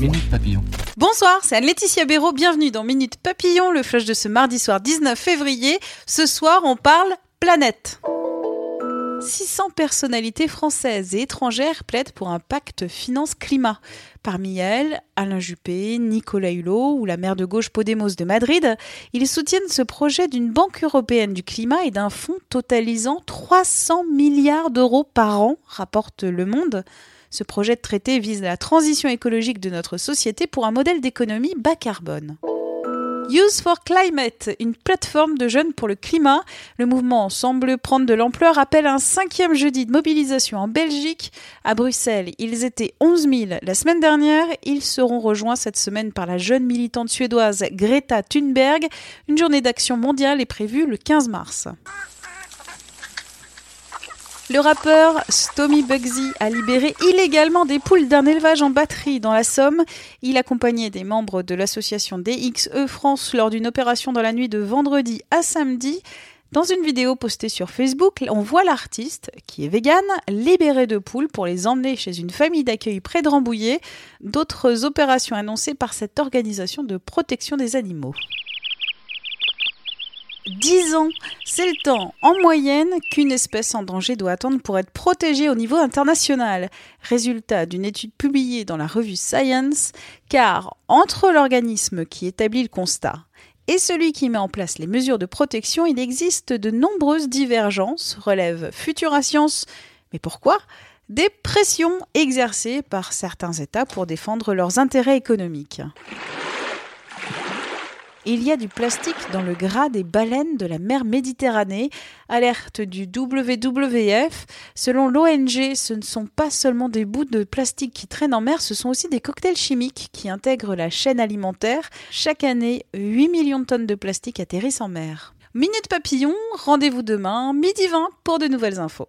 Minute Papillon. Bonsoir, c'est Anne-Laetitia Béraud. Bienvenue dans Minute Papillon, le flash de ce mardi soir 19 février. Ce soir, on parle planète. 600 personnalités françaises et étrangères plaident pour un pacte finance-climat. Parmi elles, Alain Juppé, Nicolas Hulot ou la maire de gauche Podemos de Madrid, ils soutiennent ce projet d'une banque européenne du climat et d'un fonds totalisant 300 milliards d'euros par an, rapporte Le Monde. Ce projet de traité vise la transition écologique de notre société pour un modèle d'économie bas carbone. Use for Climate, une plateforme de jeunes pour le climat. Le mouvement semble prendre de l'ampleur, appelle un cinquième jeudi de mobilisation en Belgique. À Bruxelles, ils étaient 11 000 la semaine dernière. Ils seront rejoints cette semaine par la jeune militante suédoise Greta Thunberg. Une journée d'action mondiale est prévue le 15 mars. Le rappeur Stomy Bugsy a libéré illégalement des poules d'un élevage en batterie dans la Somme. Il accompagnait des membres de l'association DXE France lors d'une opération dans la nuit de vendredi à samedi. Dans une vidéo postée sur Facebook, on voit l'artiste, qui est vegan, libérer de poules pour les emmener chez une famille d'accueil près de Rambouillet. D'autres opérations annoncées par cette organisation de protection des animaux. 10 ans. C'est le temps en moyenne qu'une espèce en danger doit attendre pour être protégée au niveau international. Résultat d'une étude publiée dans la revue Science, car entre l'organisme qui établit le constat et celui qui met en place les mesures de protection, il existe de nombreuses divergences, relève Futura Science. Mais pourquoi? Des pressions exercées par certains États pour défendre leurs intérêts économiques il y a du plastique dans le gras des baleines de la mer Méditerranée. Alerte du WWF. Selon l'ONG, ce ne sont pas seulement des bouts de plastique qui traînent en mer, ce sont aussi des cocktails chimiques qui intègrent la chaîne alimentaire. Chaque année, 8 millions de tonnes de plastique atterrissent en mer. Minute Papillon, rendez-vous demain, midi 20 pour de nouvelles infos.